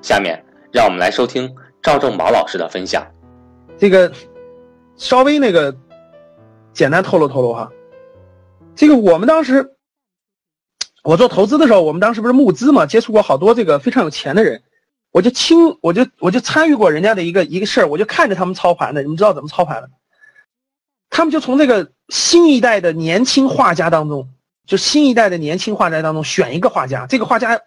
下面让我们来收听赵正宝老师的分享。这个稍微那个简单透露透露哈，这个我们当时我做投资的时候，我们当时不是募资嘛，接触过好多这个非常有钱的人，我就亲我就我就参与过人家的一个一个事儿，我就看着他们操盘的。你们知道怎么操盘的？他们就从这个新一代的年轻画家当中，就新一代的年轻画家当中选一个画家，这个画家。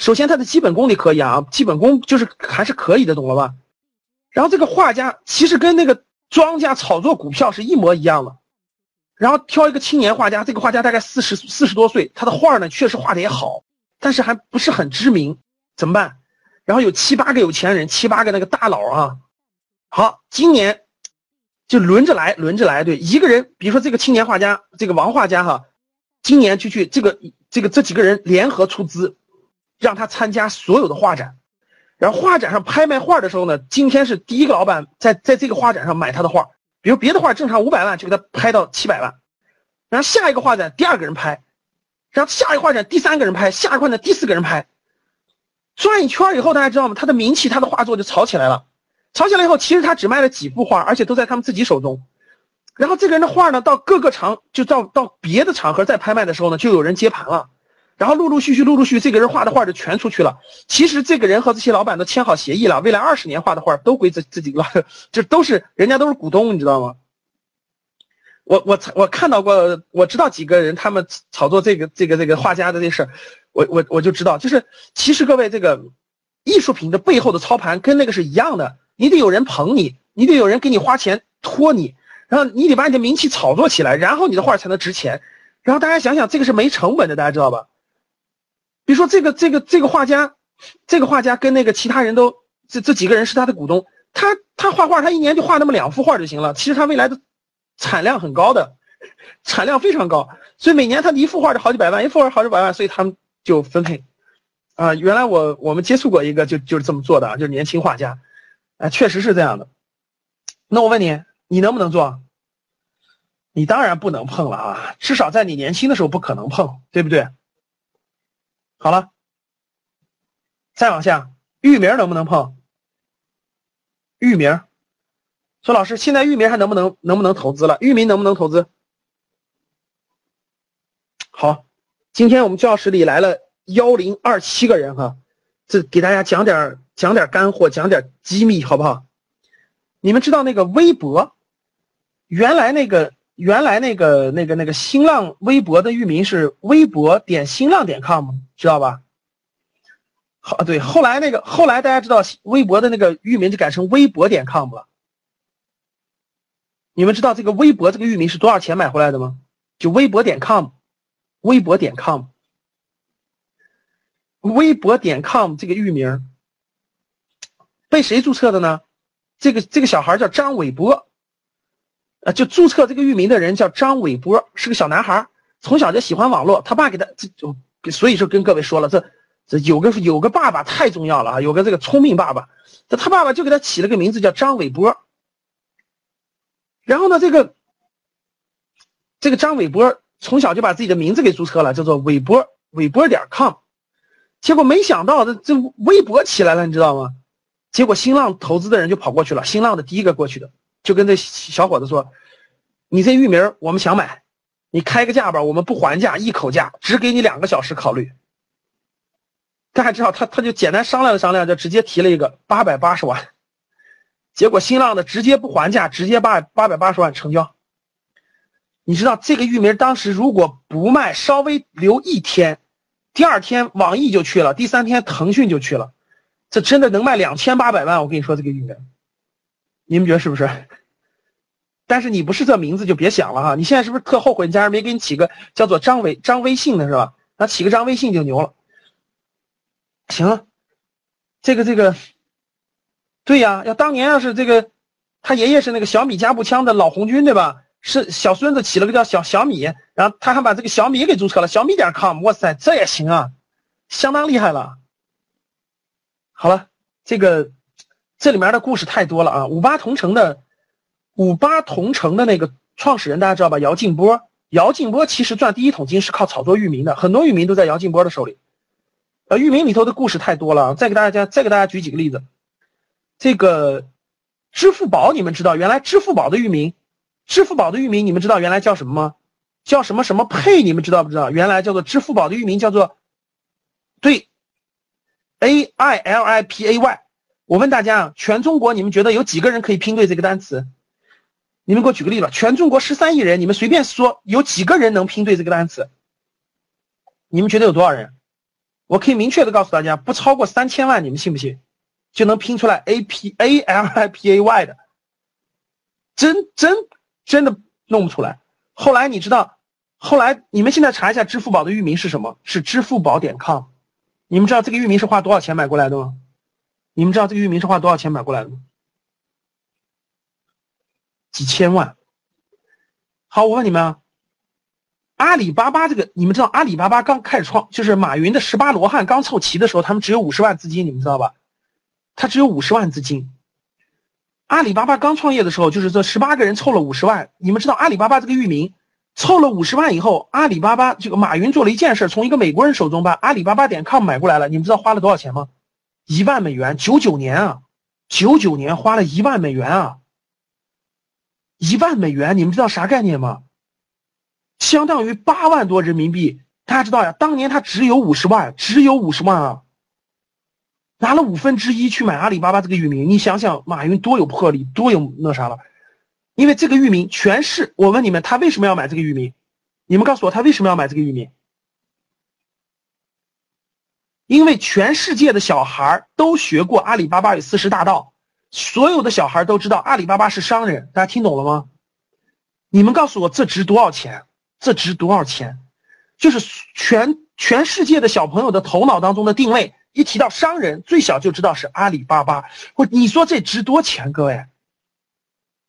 首先，他的基本功你可以啊，基本功就是还是可以的，懂了吧？然后这个画家其实跟那个庄家炒作股票是一模一样的。然后挑一个青年画家，这个画家大概四十四十多岁，他的画呢确实画的也好，但是还不是很知名，怎么办？然后有七八个有钱人，七八个那个大佬啊，好，今年就轮着来，轮着来，对，一个人，比如说这个青年画家，这个王画家哈，今年就去这个这个这几个人联合出资。让他参加所有的画展，然后画展上拍卖画的时候呢，今天是第一个老板在在这个画展上买他的画，比如别的画正常五百万就给他拍到七百万，然后下一个画展第二个人拍，然后下一个画展第三个人拍，下一个画展第四个人拍，转一圈以后大家知道吗？他的名气，他的画作就炒起来了，炒起来以后，其实他只卖了几幅画，而且都在他们自己手中，然后这个人的画呢，到各个场就到到别的场合再拍卖的时候呢，就有人接盘了。然后陆陆续续、陆陆续续，这个人画的画就全出去了。其实这个人和这些老板都签好协议了，未来二十年画的画都归自自己了，就都是人家都是股东，你知道吗？我我我看到过，我知道几个人他们炒作这个这个这个画家的这事儿，我我我就知道，就是其实各位这个艺术品的背后的操盘跟那个是一样的，你得有人捧你，你得有人给你花钱托你，然后你得把你的名气炒作起来，然后你的画才能值钱。然后大家想想，这个是没成本的，大家知道吧？比如说这个这个这个画家，这个画家跟那个其他人都这这几个人是他的股东，他他画画他一年就画那么两幅画就行了。其实他未来的产量很高的，产量非常高，所以每年他一幅画就好几百万，一幅画好几百万，所以他们就分配。啊，原来我我们接触过一个就就是这么做的啊，就是年轻画家，啊，确实是这样的。那我问你，你能不能做？你当然不能碰了啊，至少在你年轻的时候不可能碰，对不对？好了，再往下，域名能不能碰？域名，说老师，现在域名还能不能能不能投资了？域名能不能投资？好，今天我们教室里来了幺零二七个人哈，这给大家讲点讲点干货，讲点机密，好不好？你们知道那个微博，原来那个原来那个那个那个新浪微博的域名是微博点新浪点 com。知道吧？好，对，后来那个后来大家知道微博的那个域名就改成微博点 com 了。你们知道这个微博这个域名是多少钱买回来的吗？就微博点 com，微博点 com，微博点 com 这个域名被谁注册的呢？这个这个小孩叫张伟波，啊，就注册这个域名的人叫张伟波，是个小男孩，从小就喜欢网络，他爸给他这就。所以说跟各位说了，这这有个有个爸爸太重要了啊，有个这个聪明爸爸，这他爸爸就给他起了个名字叫张伟波。然后呢，这个这个张伟波从小就把自己的名字给注册了，叫做伟波伟波点 com。结果没想到这这微博起来了，你知道吗？结果新浪投资的人就跑过去了，新浪的第一个过去的，就跟这小伙子说：“你这域名我们想买。”你开个价吧，我们不还价，一口价，只给你两个小时考虑。大家知道，他他就简单商量了商量，就直接提了一个八百八十万，结果新浪的直接不还价，直接八八百八十万成交。你知道这个域名当时如果不卖，稍微留一天，第二天网易就去了，第三天腾讯就去了，这真的能卖两千八百万。我跟你说这个域名，你们觉得是不是？但是你不是这名字就别想了哈，你现在是不是特后悔家人没给你起个叫做张伟张微信的是吧？那起个张微信就牛了。行了，这个这个，对呀，要当年要是这个，他爷爷是那个小米加步枪的老红军对吧？是小孙子起了个叫小小米，然后他还把这个小米给注册了，小米点 com，哇塞，这也行啊，相当厉害了。好了，这个这里面的故事太多了啊，五八同城的。五八同城的那个创始人大家知道吧？姚劲波，姚劲波其实赚第一桶金是靠炒作域名的，很多域名都在姚劲波的手里。呃，域名里头的故事太多了，再给大家再给大家举几个例子。这个支付宝，你们知道原来支付宝的域名，支付宝的域名你们知道原来叫什么吗？叫什么什么配？你们知道不知道？原来叫做支付宝的域名叫做对，A I L I P A Y。我问大家啊，全中国你们觉得有几个人可以拼对这个单词？你们给我举个例子吧，全中国十三亿人，你们随便说有几个人能拼对这个单词？你们觉得有多少人？我可以明确的告诉大家，不超过三千万，你们信不信？就能拼出来 A P A L I P A Y 的，真真真的弄不出来。后来你知道，后来你们现在查一下支付宝的域名是什么？是支付宝点 com。你们知道这个域名是花多少钱买过来的吗？你们知道这个域名是花多少钱买过来的吗？几千万。好，我问你们啊，阿里巴巴这个，你们知道阿里巴巴刚开始创，就是马云的十八罗汉刚凑齐的时候，他们只有五十万资金，你们知道吧？他只有五十万资金。阿里巴巴刚创业的时候，就是这十八个人凑了五十万。你们知道阿里巴巴这个域名凑了五十万以后，阿里巴巴这个马云做了一件事，从一个美国人手中把阿里巴巴点 com 买过来了。你们知道花了多少钱吗？一万美元，九九年啊，九九年花了一万美元啊。一万美元，你们知道啥概念吗？相当于八万多人民币。大家知道呀，当年他只有五十万，只有五十万啊，拿了五分之一去买阿里巴巴这个域名。你想想，马云多有魄力，多有那啥了？因为这个域名全是我问你们，他为什么要买这个域名？你们告诉我，他为什么要买这个域名？因为全世界的小孩都学过阿里巴巴与四十大盗。所有的小孩都知道阿里巴巴是商人，大家听懂了吗？你们告诉我这值多少钱？这值多少钱？就是全全世界的小朋友的头脑当中的定位，一提到商人，最小就知道是阿里巴巴。或你说这值多钱？各位，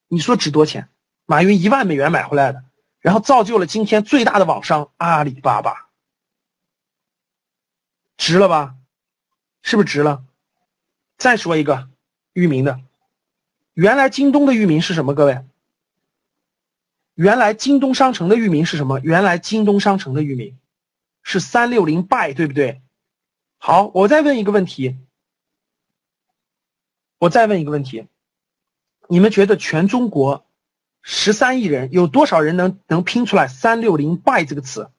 你说值多钱？马云一万美元买回来的，然后造就了今天最大的网商阿里巴巴，值了吧？是不是值了？再说一个。域名的，原来京东的域名是什么？各位，原来京东商城的域名是什么？原来京东商城的域名是三六零 buy，对不对？好，我再问一个问题，我再问一个问题，你们觉得全中国十三亿人有多少人能能拼出来三六零 buy 这个词？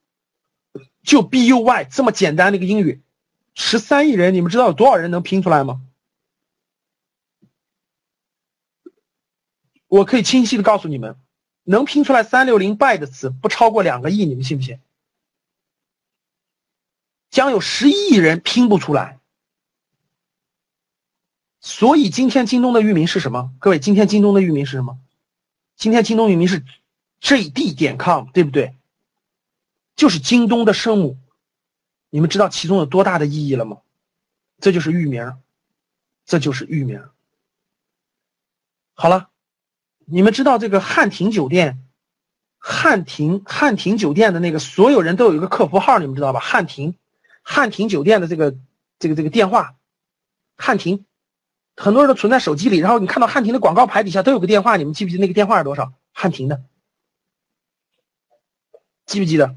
就 b u y 这么简单的一个英语，十三亿人，你们知道有多少人能拼出来吗？我可以清晰的告诉你们，能拼出来三六零 by 的词不超过两个亿，你们信不信？将有十一亿人拼不出来。所以今天京东的域名是什么？各位，今天京东的域名是什么？今天京东域名是 jd 点 com，对不对？就是京东的生母。你们知道其中有多大的意义了吗？这就是域名，这就是域名。好了。你们知道这个汉庭酒店，汉庭汉庭酒店的那个所有人都有一个客服号，你们知道吧？汉庭，汉庭酒店的这个这个这个电话，汉庭，很多人都存在手机里。然后你看到汉庭的广告牌底下都有个电话，你们记不记得那个电话是多少？汉庭的，记不记得？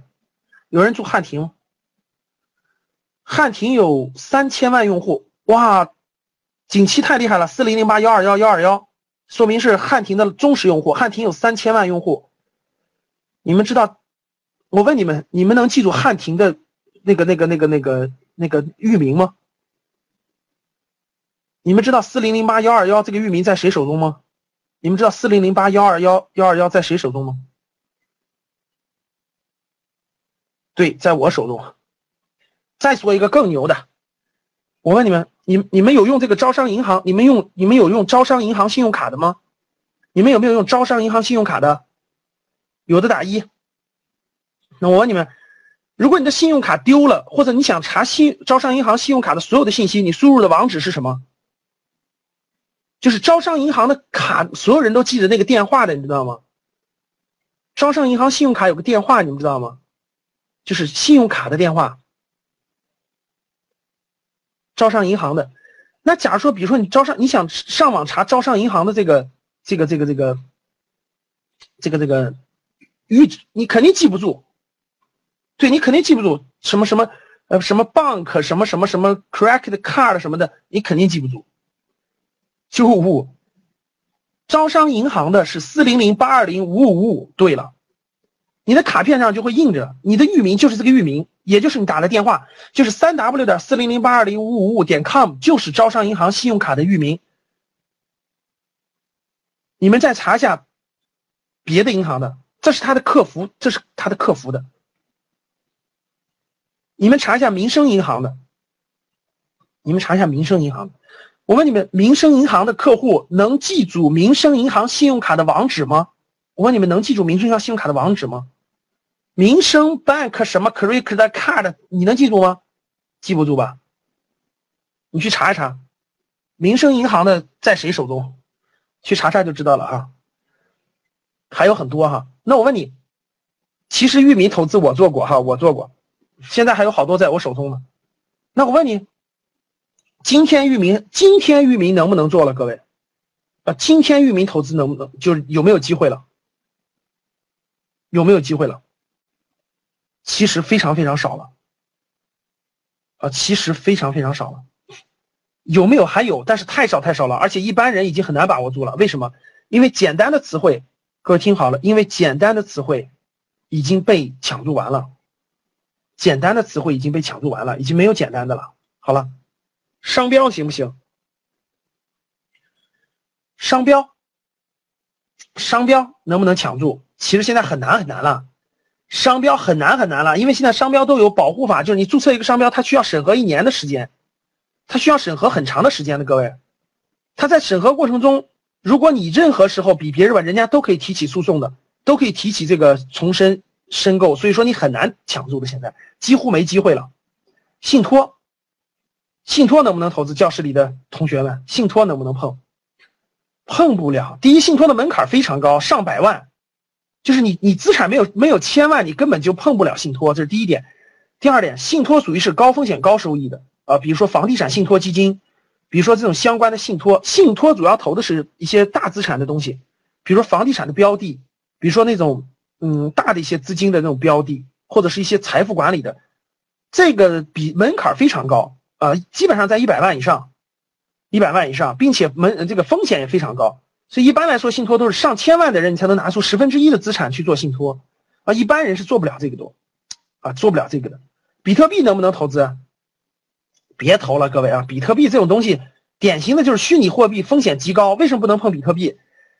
有人住汉庭吗？汉庭有三千万用户，哇，景气太厉害了，四零零八幺二幺幺二幺。说明是汉庭的忠实用户，汉庭有三千万用户。你们知道？我问你们，你们能记住汉庭的那个、那个、那个、那个、那个域名吗？你们知道四零零八幺二幺这个域名在谁手中吗？你们知道四零零八幺二幺幺二幺在谁手中吗？对，在我手中。再说一个更牛的，我问你们，你你们有用这个招商银行？你们用你们有用招商银行信用卡的吗？你们有没有用招商银行信用卡的？有的打一。那我问你们，如果你的信用卡丢了，或者你想查信招商银行信用卡的所有的信息，你输入的网址是什么？就是招商银行的卡，所有人都记着那个电话的，你知道吗？招商银行信用卡有个电话，你们知道吗？就是信用卡的电话。招商银行的，那假如说，比如说你招商，你想上网查招商银行的这个这个这个这个这个这个域，你肯定记不住。对你肯定记不住什么什么呃什么 bank 什么什么什么 credit card 什么的，你肯定记不住。就五，招商银行的是四零零八二零五五五五。对了，你的卡片上就会印着你的域名就是这个域名，也就是你打的电话就是三 w 点四零零八二零五五五点 com，就是招商银行信用卡的域名。你们再查一下别的银行的，这是他的客服，这是他的客服的。你们查一下民生银行的，你们查一下民生银行。我问你们，民生银行的客户能记住民生银行信用卡的网址吗？我问你们，能记住民生银行信用卡的网址吗？民生 bank 什么 credit card，你能记住吗？记不住吧？你去查一查，民生银行的在谁手中？去查查就知道了啊。还有很多哈。那我问你，其实域名投资我做过哈，我做过。现在还有好多在我手中呢，那我问你，今天域名今天域名能不能做了？各位，啊，今天域名投资能不能就是有没有机会了？有没有机会了？其实非常非常少了，啊，其实非常非常少了，有没有？还有，但是太少太少了，而且一般人已经很难把握住了。为什么？因为简单的词汇，各位听好了，因为简单的词汇已经被抢注完了。简单的词汇已经被抢注完了，已经没有简单的了。好了，商标行不行？商标，商标能不能抢注？其实现在很难很难了，商标很难很难了，因为现在商标都有保护法，就是你注册一个商标，它需要审核一年的时间，它需要审核很长的时间的。各位，它在审核过程中，如果你任何时候比别人晚，人家都可以提起诉讼的，都可以提起这个重申。申购，所以说你很难抢注的，现在几乎没机会了。信托，信托能不能投资？教室里的同学们，信托能不能碰？碰不了。第一，信托的门槛非常高，上百万，就是你你资产没有没有千万，你根本就碰不了信托，这是第一点。第二点，信托属于是高风险高收益的啊，比如说房地产信托基金，比如说这种相关的信托，信托主要投的是一些大资产的东西，比如说房地产的标的，比如说那种。嗯，大的一些资金的那种标的，或者是一些财富管理的，这个比门槛非常高啊，基本上在一百万以上，一百万以上，并且门这个风险也非常高，所以一般来说，信托都是上千万的人你才能拿出十分之一的资产去做信托啊，一般人是做不了这个多啊，做不了这个的。比特币能不能投资？别投了，各位啊，比特币这种东西，典型的就是虚拟货币，风险极高，为什么不能碰比特币？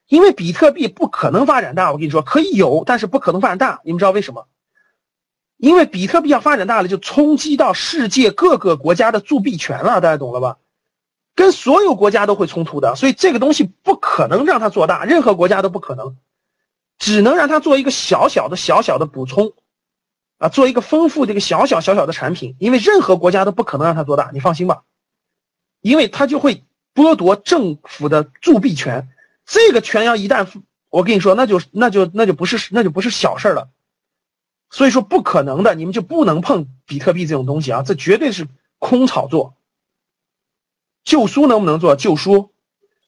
因为比特币不可能发展大，我跟你说可以有，但是不可能发展大。你们知道为什么？因为比特币要发展大了，就冲击到世界各个国家的铸币权了，大家懂了吧？跟所有国家都会冲突的，所以这个东西不可能让它做大，任何国家都不可能，只能让它做一个小小的、小小的补充，啊，做一个丰富的一个小小小小的产品。因为任何国家都不可能让它做大，你放心吧，因为它就会剥夺政府的铸币权。这个权要一旦我跟你说，那就那就那就不是那就不是小事了，所以说不可能的，你们就不能碰比特币这种东西啊，这绝对是空炒作。旧书能不能做旧书？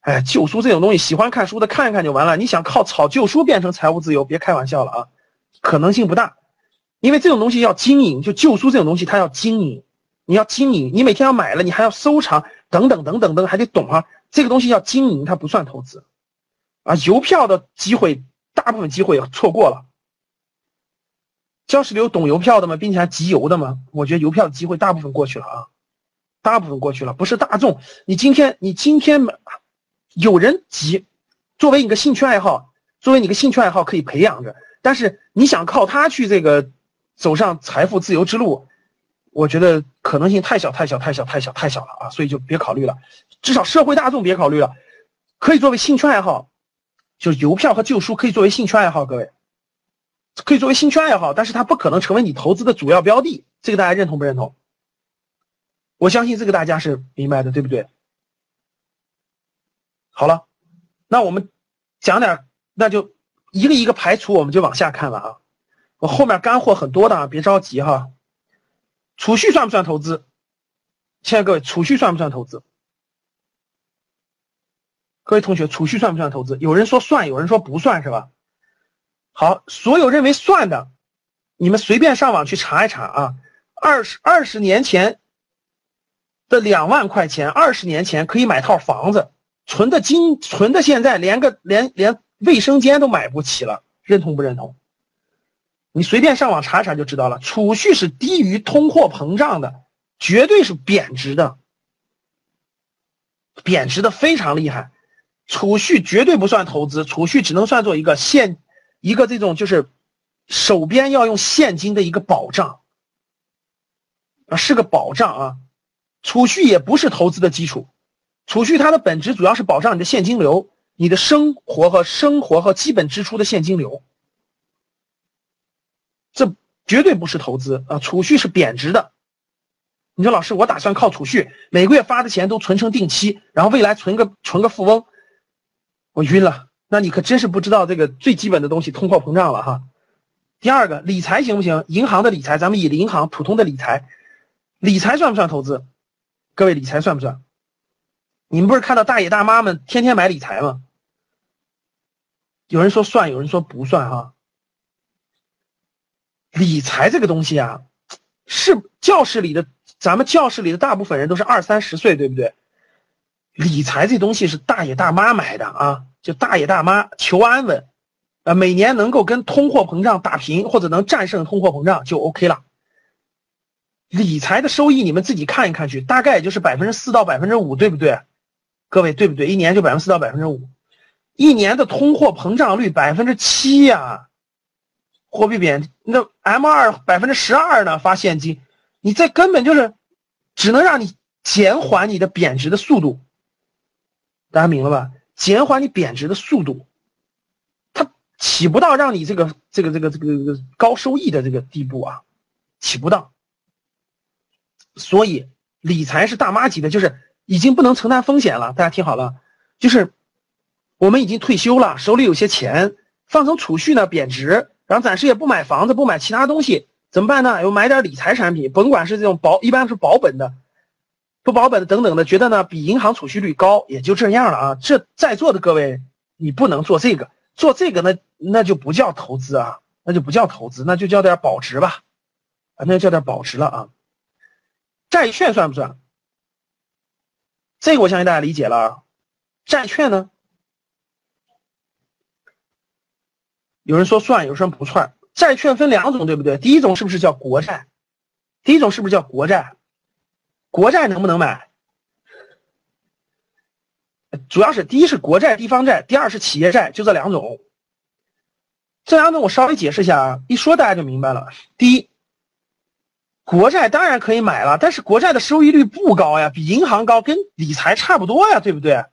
哎，旧书这种东西，喜欢看书的看一看就完了。你想靠炒旧书变成财务自由，别开玩笑了啊，可能性不大，因为这种东西要经营，就旧书这种东西它要经营，你要经营，你每天要买了，你还要收藏，等等等等等，还得懂啊，这个东西要经营，它不算投资。啊，邮票的机会，大部分机会错过了。教室里有懂邮票的吗？并且还集邮的吗？我觉得邮票的机会大部分过去了啊，大部分过去了，不是大众。你今天你今天有人急，作为你个兴趣爱好，作为你个兴趣爱好可以培养着，但是你想靠它去这个走上财富自由之路，我觉得可能性太小太小太小太小太小了啊，所以就别考虑了，至少社会大众别考虑了，可以作为兴趣爱好，就是邮票和旧书可以作为兴趣爱好，各位。可以作为兴趣爱好，但是它不可能成为你投资的主要标的，这个大家认同不认同？我相信这个大家是明白的，对不对？好了，那我们讲点，那就一个一个排除，我们就往下看了啊。我后面干货很多的啊，别着急哈。储蓄算不算投资？亲爱各位，储蓄算不算投资？各位同学，储蓄算不算投资？有人说算，有人说不算是吧？好，所有认为算的，你们随便上网去查一查啊。二十二十年前的两万块钱，二十年前可以买套房子，存的金存的现在连个连连卫生间都买不起了，认同不认同？你随便上网查查就知道了。储蓄是低于通货膨胀的，绝对是贬值的，贬值的非常厉害。储蓄绝对不算投资，储蓄只能算作一个现。一个这种就是手边要用现金的一个保障啊，是个保障啊。储蓄也不是投资的基础，储蓄它的本质主要是保障你的现金流，你的生活和生活和基本支出的现金流。这绝对不是投资啊，储蓄是贬值的。你说老师，我打算靠储蓄，每个月发的钱都存成定期，然后未来存个存个富翁，我晕了。那你可真是不知道这个最基本的东西，通货膨胀了哈。第二个，理财行不行？银行的理财，咱们以银行普通的理财，理财算不算投资？各位，理财算不算？你们不是看到大爷大妈们天天买理财吗？有人说算，有人说不算哈。理财这个东西啊，是教室里的，咱们教室里的大部分人都是二三十岁，对不对？理财这东西是大爷大妈买的啊。就大爷大妈求安稳，呃，每年能够跟通货膨胀打平，或者能战胜通货膨胀就 OK 了。理财的收益你们自己看一看去，大概也就是百分之四到百分之五，对不对？各位对不对？一年就百分之四到百分之五，一年的通货膨胀率百分之七呀，货币贬，那 M 二百分之十二呢？发现金，你这根本就是只能让你减缓你的贬值的速度，大家明白吧？减缓你贬值的速度，它起不到让你这个这个这个这个高收益的这个地步啊，起不到。所以理财是大妈级的，就是已经不能承担风险了。大家听好了，就是我们已经退休了，手里有些钱，放成储蓄呢贬值，然后暂时也不买房子，不买其他东西，怎么办呢？又买点理财产品，甭管是这种保，一般是保本的。不保本的等等的，觉得呢比银行储蓄率高，也就这样了啊。这在座的各位，你不能做这个，做这个那那就不叫投资啊，那就不叫投资，那就叫点保值吧，啊，那就叫点保值了啊。债券算不算？这个我相信大家理解了。债券呢，有人说算，有人说不算。债券分两种，对不对？第一种是不是叫国债？第一种是不是叫国债？国债能不能买？主要是第一是国债、地方债，第二是企业债，就这两种。这两种我稍微解释一下啊，一说大家就明白了。第一，国债当然可以买了，但是国债的收益率不高呀，比银行高，跟理财差不多呀，对不对？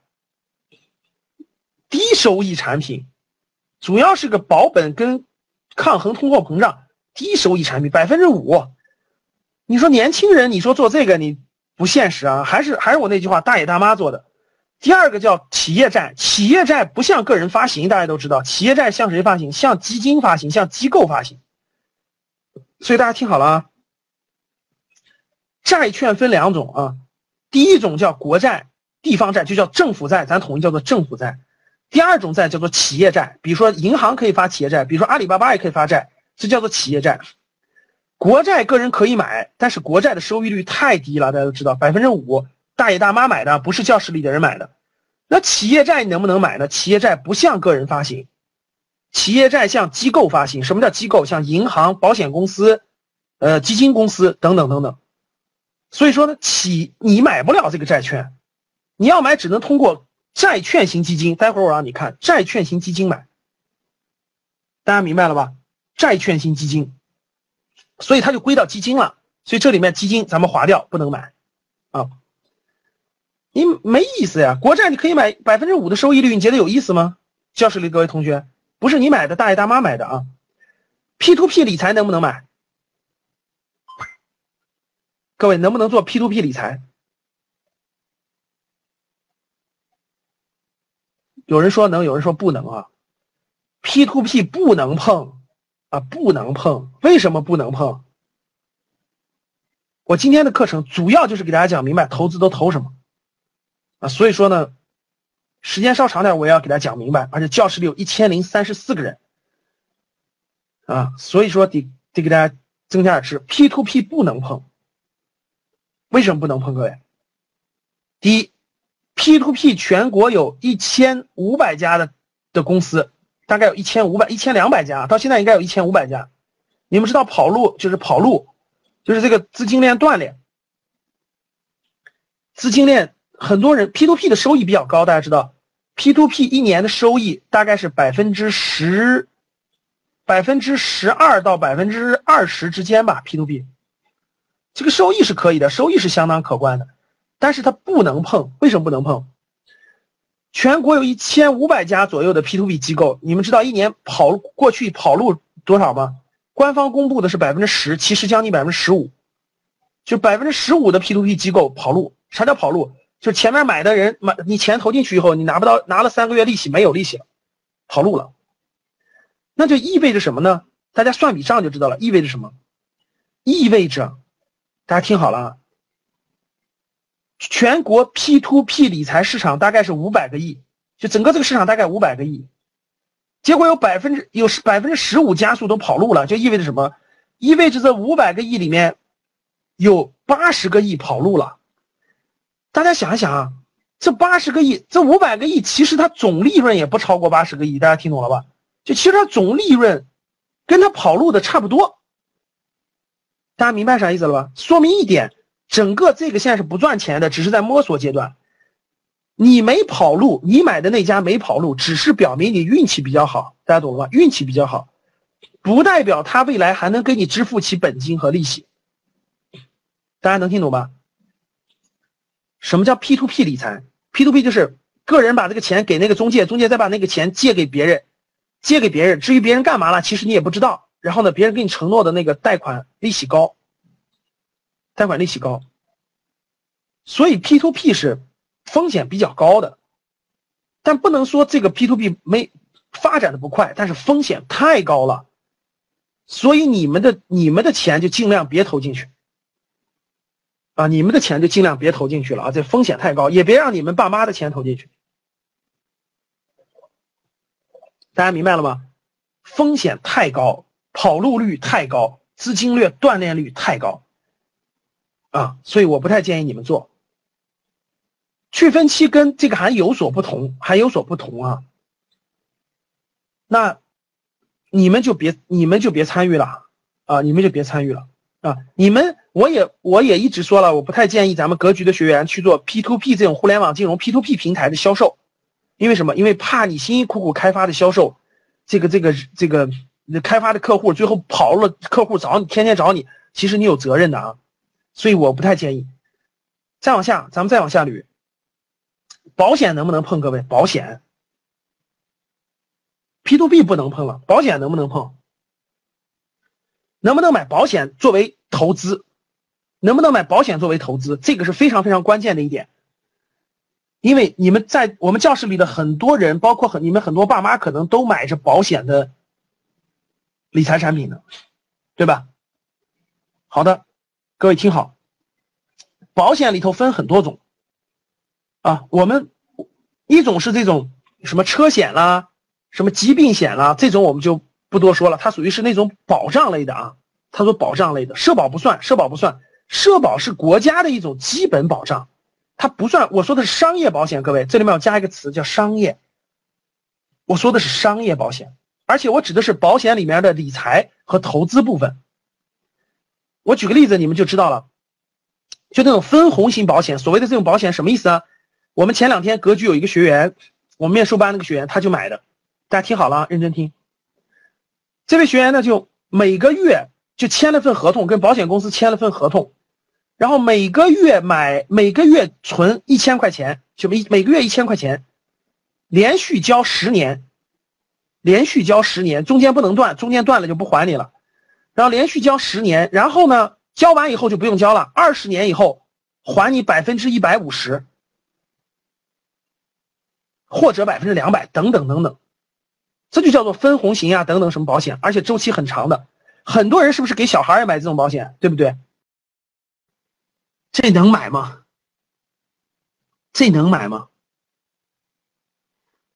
低收益产品，主要是个保本跟抗衡通货膨胀，低收益产品百分之五。你说年轻人，你说做这个你不现实啊？还是还是我那句话，大爷大妈做的。第二个叫企业债，企业债不向个人发行，大家都知道，企业债向谁发行？向基金发行，向机构发行。所以大家听好了啊，债券分两种啊，第一种叫国债、地方债，就叫政府债，咱统一叫做政府债。第二种债叫做企业债，比如说银行可以发企业债，比如说阿里巴巴也可以发债，这叫做企业债。国债个人可以买，但是国债的收益率太低了，大家都知道，百分之五，大爷大妈买的，不是教室里的人买的。那企业债能不能买呢？企业债不向个人发行，企业债向机构发行。什么叫机构？像银行、保险公司、呃基金公司等等等等。所以说呢，企你买不了这个债券，你要买只能通过债券型基金。待会儿我让你看债券型基金买，大家明白了吧？债券型基金，所以它就归到基金了。所以这里面基金咱们划掉，不能买啊。你没意思呀，国债你可以买百分之五的收益率，你觉得有意思吗？教室里各位同学，不是你买的，大爷大妈买的啊。P to P 理财能不能买？各位能不能做 P to P 理财？有人说能，有人说不能啊。P to P 不能碰啊，不能碰。为什么不能碰？我今天的课程主要就是给大家讲明白投资都投什么。啊，所以说呢，时间稍长点，我也要给大家讲明白。而且教室里有一千零三十四个人，啊，所以说得得给大家增加点知识。P to P 不能碰，为什么不能碰？各位，第一，P to P 全国有一千五百家的的公司，大概有一千五百、一千两百家，到现在应该有一千五百家。你们知道跑路就是跑路，就是这个资金链断裂，资金链。很多人 P to P 的收益比较高，大家知道，P to P 一年的收益大概是百分之十，百分之十二到百分之二十之间吧。P to P 这个收益是可以的，收益是相当可观的，但是它不能碰。为什么不能碰？全国有一千五百家左右的 P to P 机构，你们知道一年跑过去跑路多少吗？官方公布的是百分之十，其实将近百分之十五，就百分之十五的 P to P 机构跑路。啥叫跑路？就前面买的人买你钱投进去以后，你拿不到，拿了三个月利息没有利息了，跑路了，那就意味着什么呢？大家算笔账就知道了，意味着什么？意味着，大家听好了啊，全国 P to P 理财市场大概是五百个亿，就整个这个市场大概五百个亿，结果有百分之有百分之十五加速都跑路了，就意味着什么？意味着这五百个亿里面有八十个亿跑路了。大家想一想啊，这八十个亿，这五百个亿，其实它总利润也不超过八十个亿，大家听懂了吧？就其实它总利润，跟它跑路的差不多。大家明白啥意思了吧？说明一点，整个这个线是不赚钱的，只是在摸索阶段。你没跑路，你买的那家没跑路，只是表明你运气比较好。大家懂了吧？运气比较好，不代表他未来还能给你支付起本金和利息。大家能听懂吧？什么叫 P to P 理财？P to P 就是个人把这个钱给那个中介，中介再把那个钱借给别人，借给别人。至于别人干嘛了，其实你也不知道。然后呢，别人给你承诺的那个贷款利息高，贷款利息高。所以 P to P 是风险比较高的，但不能说这个 P to P 没发展的不快，但是风险太高了。所以你们的你们的钱就尽量别投进去。啊，你们的钱就尽量别投进去了啊，这风险太高，也别让你们爸妈的钱投进去。大家明白了吗？风险太高，跑路率太高，资金链断裂率太高，啊，所以我不太建议你们做。去分期跟这个还有所不同，还有所不同啊。那你们就别，你们就别参与了啊，你们就别参与了。啊，你们我也我也一直说了，我不太建议咱们格局的学员去做 P to P 这种互联网金融 P to P 平台的销售，因为什么？因为怕你辛辛苦苦开发的销售，这个这个这个你开发的客户最后跑了，客户找你天天找你，其实你有责任的啊，所以我不太建议。再往下，咱们再往下捋，保险能不能碰？各位，保险 P to P 不能碰了，保险能不能碰？能不能买保险作为投资？能不能买保险作为投资？这个是非常非常关键的一点。因为你们在我们教室里的很多人，包括很你们很多爸妈，可能都买着保险的理财产品的，对吧？好的，各位听好，保险里头分很多种啊。我们一种是这种什么车险啦，什么疾病险啦，这种我们就。不多说了，它属于是那种保障类的啊。他说保障类的，社保不算，社保不算，社保是国家的一种基本保障，它不算。我说的是商业保险，各位，这里面要加一个词叫商业。我说的是商业保险，而且我指的是保险里面的理财和投资部分。我举个例子，你们就知道了。就那种分红型保险。所谓的这种保险什么意思啊？我们前两天格局有一个学员，我们面授班那个学员他就买的，大家听好了啊，认真听。这位学员呢，就每个月就签了份合同，跟保险公司签了份合同，然后每个月买，每个月存一千块钱，就每每个月一千块钱，连续交十年，连续交十年，中间不能断，中间断了就不还你了。然后连续交十年，然后呢，交完以后就不用交了，二十年以后还你百分之一百五十，或者百分之两百，等等等等，这就叫做分红型啊，等等什么保险，而且周期很长的。很多人是不是给小孩也买这种保险，对不对？这能买吗？这能买吗？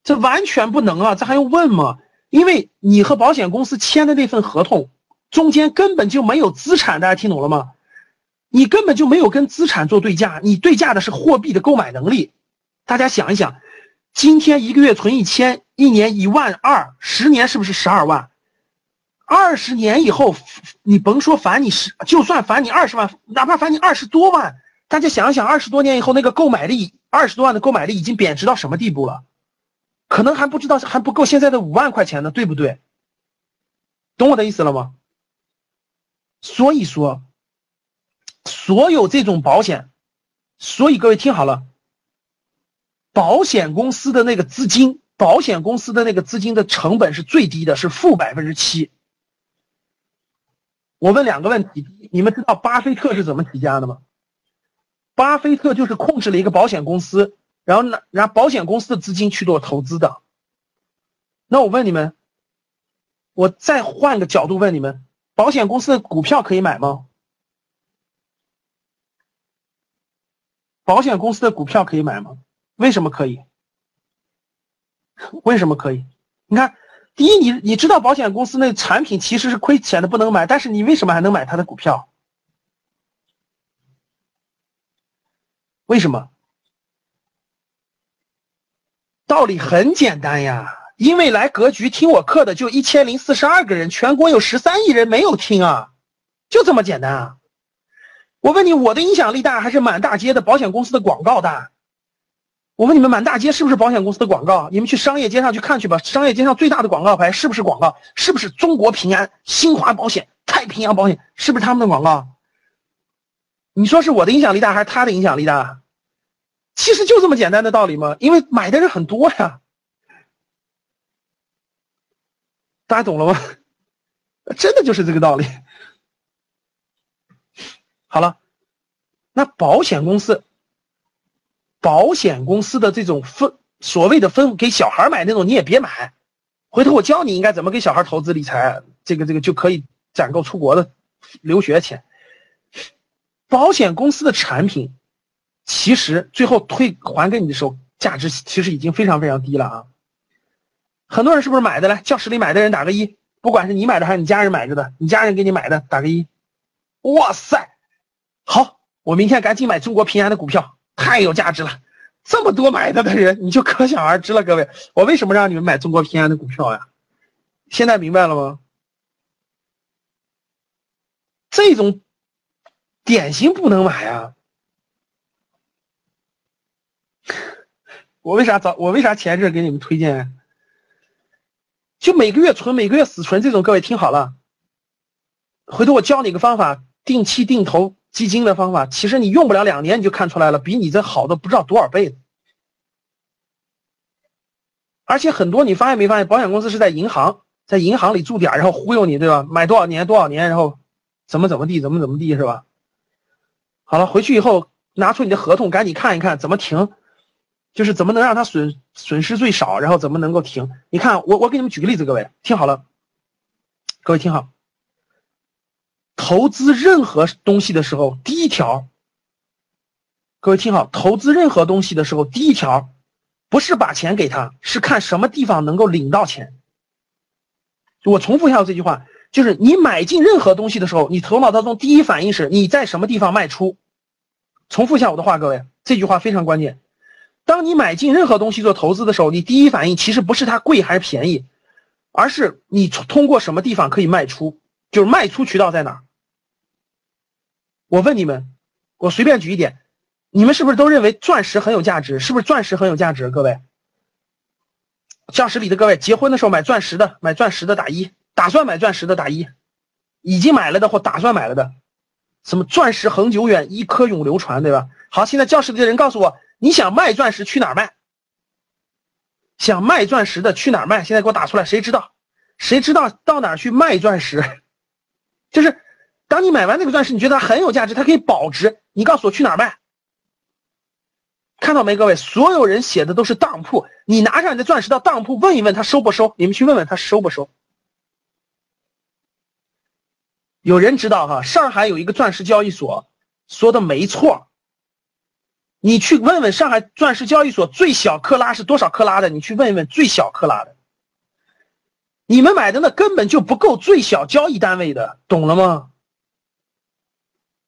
这完全不能啊！这还用问吗？因为你和保险公司签的那份合同。中间根本就没有资产，大家听懂了吗？你根本就没有跟资产做对价，你对价的是货币的购买能力。大家想一想，今天一个月存一千，一年一万二，十年是不是十二万？二十年以后，你甭说返你十，就算返你二十万，哪怕返你二十多万，大家想一想，二十多年以后那个购买力，二十多万的购买力已经贬值到什么地步了？可能还不知道还不够现在的五万块钱呢，对不对？懂我的意思了吗？所以说，所有这种保险，所以各位听好了，保险公司的那个资金，保险公司的那个资金的成本是最低的，是负百分之七。我问两个问题，你们知道巴菲特是怎么起家的吗？巴菲特就是控制了一个保险公司，然后拿拿保险公司的资金去做投资的。那我问你们，我再换个角度问你们。保险公司的股票可以买吗？保险公司的股票可以买吗？为什么可以？为什么可以？你看，第一，你你知道保险公司那产品其实是亏钱的，不能买，但是你为什么还能买它的股票？为什么？道理很简单呀。因为来格局听我课的就一千零四十二个人，全国有十三亿人没有听啊，就这么简单啊！我问你，我的影响力大还是满大街的保险公司的广告大？我问你们，满大街是不是保险公司的广告？你们去商业街上去看去吧，商业街上最大的广告牌是不是广告？是不是中国平安、新华保险、太平洋保险？是不是他们的广告？你说是我的影响力大还是他的影响力大？其实就这么简单的道理吗？因为买的人很多呀。大家懂了吗？真的就是这个道理。好了，那保险公司，保险公司的这种分所谓的分给小孩买那种，你也别买。回头我教你应该怎么给小孩投资理财，这个这个就可以攒够出国的留学钱。保险公司的产品，其实最后退还给你的时候，价值其实已经非常非常低了啊。很多人是不是买的来？教室里买的人打个一，不管是你买的还是你家人买着的，你家人给你买的打个一。哇塞，好，我明天赶紧买中国平安的股票，太有价值了。这么多买的的人，你就可想而知了。各位，我为什么让你们买中国平安的股票呀？现在明白了吗？这种典型不能买啊！我为啥早？我为啥前阵给你们推荐？就每个月存，每个月死存这种，各位听好了。回头我教你个方法，定期定投基金的方法，其实你用不了两年你就看出来了，比你这好的不知道多少倍。而且很多你发现没发现，保险公司是在银行，在银行里驻点，然后忽悠你，对吧？买多少年多少年，然后怎么怎么地，怎么怎么地，是吧？好了，回去以后拿出你的合同，赶紧看一看怎么停。就是怎么能让他损损失最少，然后怎么能够停？你看，我我给你们举个例子，各位听好了，各位听好，投资任何东西的时候，第一条，各位听好，投资任何东西的时候，第一条，不是把钱给他，是看什么地方能够领到钱。我重复一下这句话，就是你买进任何东西的时候，你头脑当中第一反应是你在什么地方卖出。重复一下我的话，各位，这句话非常关键。当你买进任何东西做投资的时候，你第一反应其实不是它贵还是便宜，而是你通过什么地方可以卖出，就是卖出渠道在哪儿。我问你们，我随便举一点，你们是不是都认为钻石很有价值？是不是钻石很有价值？各位，教室里的各位，结婚的时候买钻石的，买钻石的打一，打算买钻石的打一，已经买了的或打算买了的，什么钻石恒久远，一颗永流传，对吧？好，现在教室里的人告诉我，你想卖钻石去哪儿卖？想卖钻石的去哪儿卖？现在给我打出来，谁知道？谁知道到哪儿去卖钻石？就是当你买完那个钻石，你觉得它很有价值，它可以保值，你告诉我去哪儿卖？看到没，各位？所有人写的都是当铺，你拿上你的钻石到当铺问一问他收不收？你们去问问他收不收？有人知道哈？上海有一个钻石交易所，说的没错。你去问问上海钻石交易所最小克拉是多少克拉的？你去问一问最小克拉的。你们买的那根本就不够最小交易单位的，懂了吗？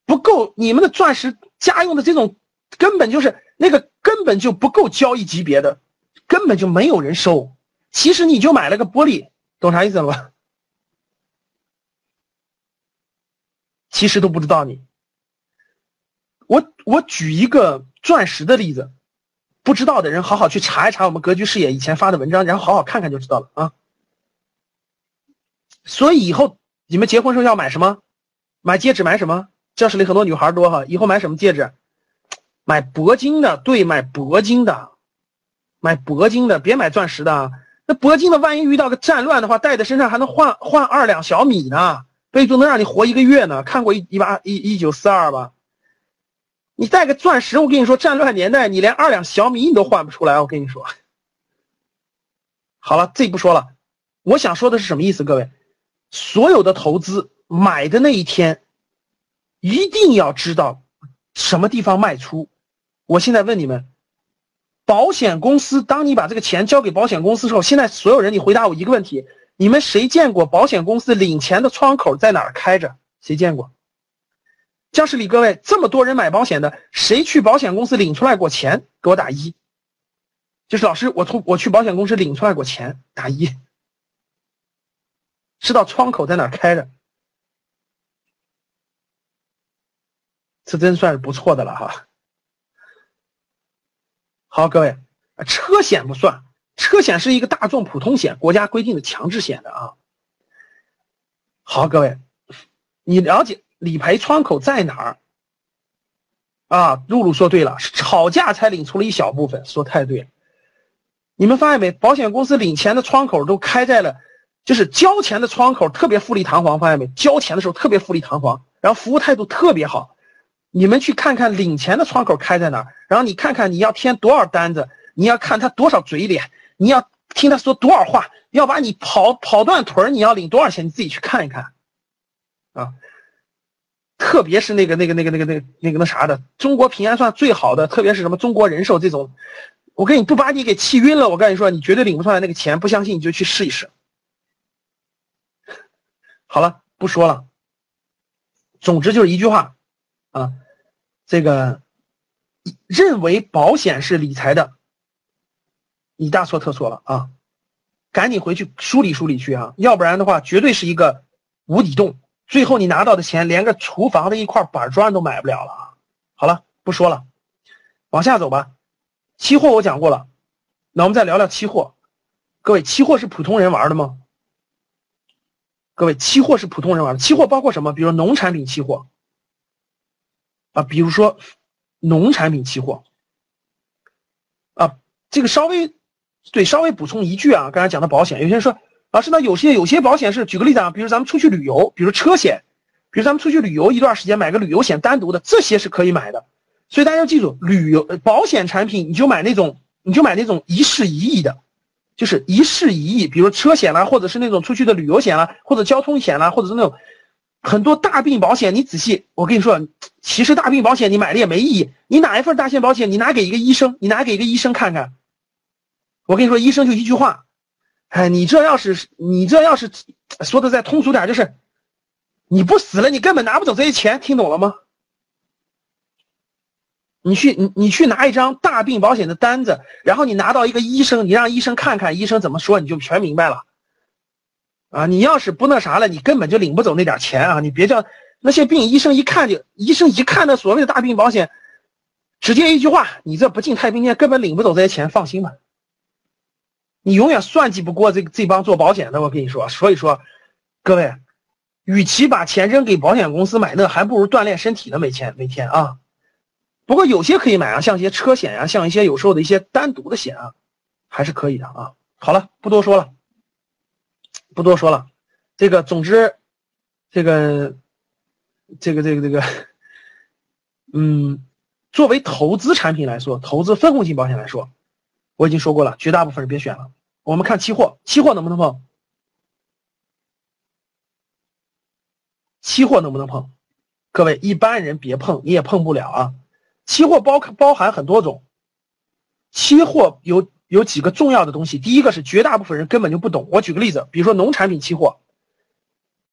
不够，你们的钻石家用的这种根本就是那个根本就不够交易级别的，根本就没有人收。其实你就买了个玻璃，懂啥意思了吧？其实都不知道你。我我举一个。钻石的例子，不知道的人好好去查一查我们格局视野以前发的文章，然后好好看看就知道了啊。所以以后你们结婚时候要买什么？买戒指买什么？教室里很多女孩多哈，以后买什么戒指？买铂金的，对，买铂金的，买铂金的，别买钻石的。那铂金的万一遇到个战乱的话，戴在身上还能换换二两小米呢，备注能让你活一个月呢。看过一一八一一九四二吧？你带个钻石，我跟你说，战乱年代你连二两小米你都换不出来。我跟你说，好了，这不说了。我想说的是什么意思？各位，所有的投资买的那一天，一定要知道什么地方卖出。我现在问你们，保险公司，当你把这个钱交给保险公司时候，现在所有人，你回答我一个问题：你们谁见过保险公司领钱的窗口在哪儿开着？谁见过？教室里各位，这么多人买保险的，谁去保险公司领出来过钱？给我打一。就是老师，我从我去保险公司领出来过钱，打一。知道窗口在哪开着？这真算是不错的了哈。好，各位，车险不算，车险是一个大众普通险，国家规定的强制险的啊。好，各位，你了解？理赔窗口在哪儿？啊，露露说对了，吵架才领出了一小部分，说太对了。你们发现没？保险公司领钱的窗口都开在了，就是交钱的窗口特别富丽堂皇，发现没？交钱的时候特别富丽堂皇，然后服务态度特别好。你们去看看领钱的窗口开在哪儿，然后你看看你要填多少单子，你要看他多少嘴脸，你要听他说多少话，要把你跑跑断腿你要领多少钱？你自己去看一看，啊。特别是那个那个那个那个那个那个那啥的，中国平安算最好的，特别是什么中国人寿这种，我跟你不把你给气晕了，我跟你说，你绝对领不出来那个钱，不相信你就去试一试。好了，不说了。总之就是一句话，啊，这个认为保险是理财的，你大错特错了啊！赶紧回去梳理梳理去啊，要不然的话，绝对是一个无底洞。最后你拿到的钱连个厨房的一块板砖都买不了了啊！好了，不说了，往下走吧。期货我讲过了，那我们再聊聊期货。各位，期货是普通人玩的吗？各位，期货是普通人玩的。期货包括什么？比如农产品期货啊，比如说农产品期货啊。这个稍微对，稍微补充一句啊，刚才讲的保险，有些人说。老师，呢有些有些保险是，举个例子啊，比如咱们出去旅游，比如车险，比如咱们出去旅游一段时间买个旅游险，单独的这些是可以买的。所以大家要记住，旅游保险产品你就买那种，你就买那种一事一议的，就是一事一议，比如车险啦，或者是那种出去的旅游险啦，或者交通险啦，或者是那种很多大病保险。你仔细，我跟你说，其实大病保险你买了也没意义。你哪一份大险保险，你拿给一个医生，你拿给一个医生看看。我跟你说，医生就一句话。哎，你这要是你这要是说的再通俗点，就是你不死了，你根本拿不走这些钱，听懂了吗？你去你你去拿一张大病保险的单子，然后你拿到一个医生，你让医生看看，医生怎么说，你就全明白了。啊，你要是不那啥了，你根本就领不走那点钱啊！你别叫那些病医生一看就，医生一看那所谓的大病保险，直接一句话，你这不进太平间根本领不走这些钱，放心吧。你永远算计不过这这帮做保险的，我跟你说。所以说，各位，与其把钱扔给保险公司买那，还不如锻炼身体呢。每天每天啊，不过有些可以买啊，像一些车险呀，像一些有时候的一些单独的险啊，还是可以的啊。好了，不多说了，不多说了。这个总之，这个，这个这个这个，嗯，作为投资产品来说，投资分红型保险来说。我已经说过了，绝大部分人别选了。我们看期货，期货能不能碰？期货能不能碰？各位一般人别碰，你也碰不了啊。期货包包含很多种，期货有有几个重要的东西。第一个是绝大部分人根本就不懂。我举个例子，比如说农产品期货，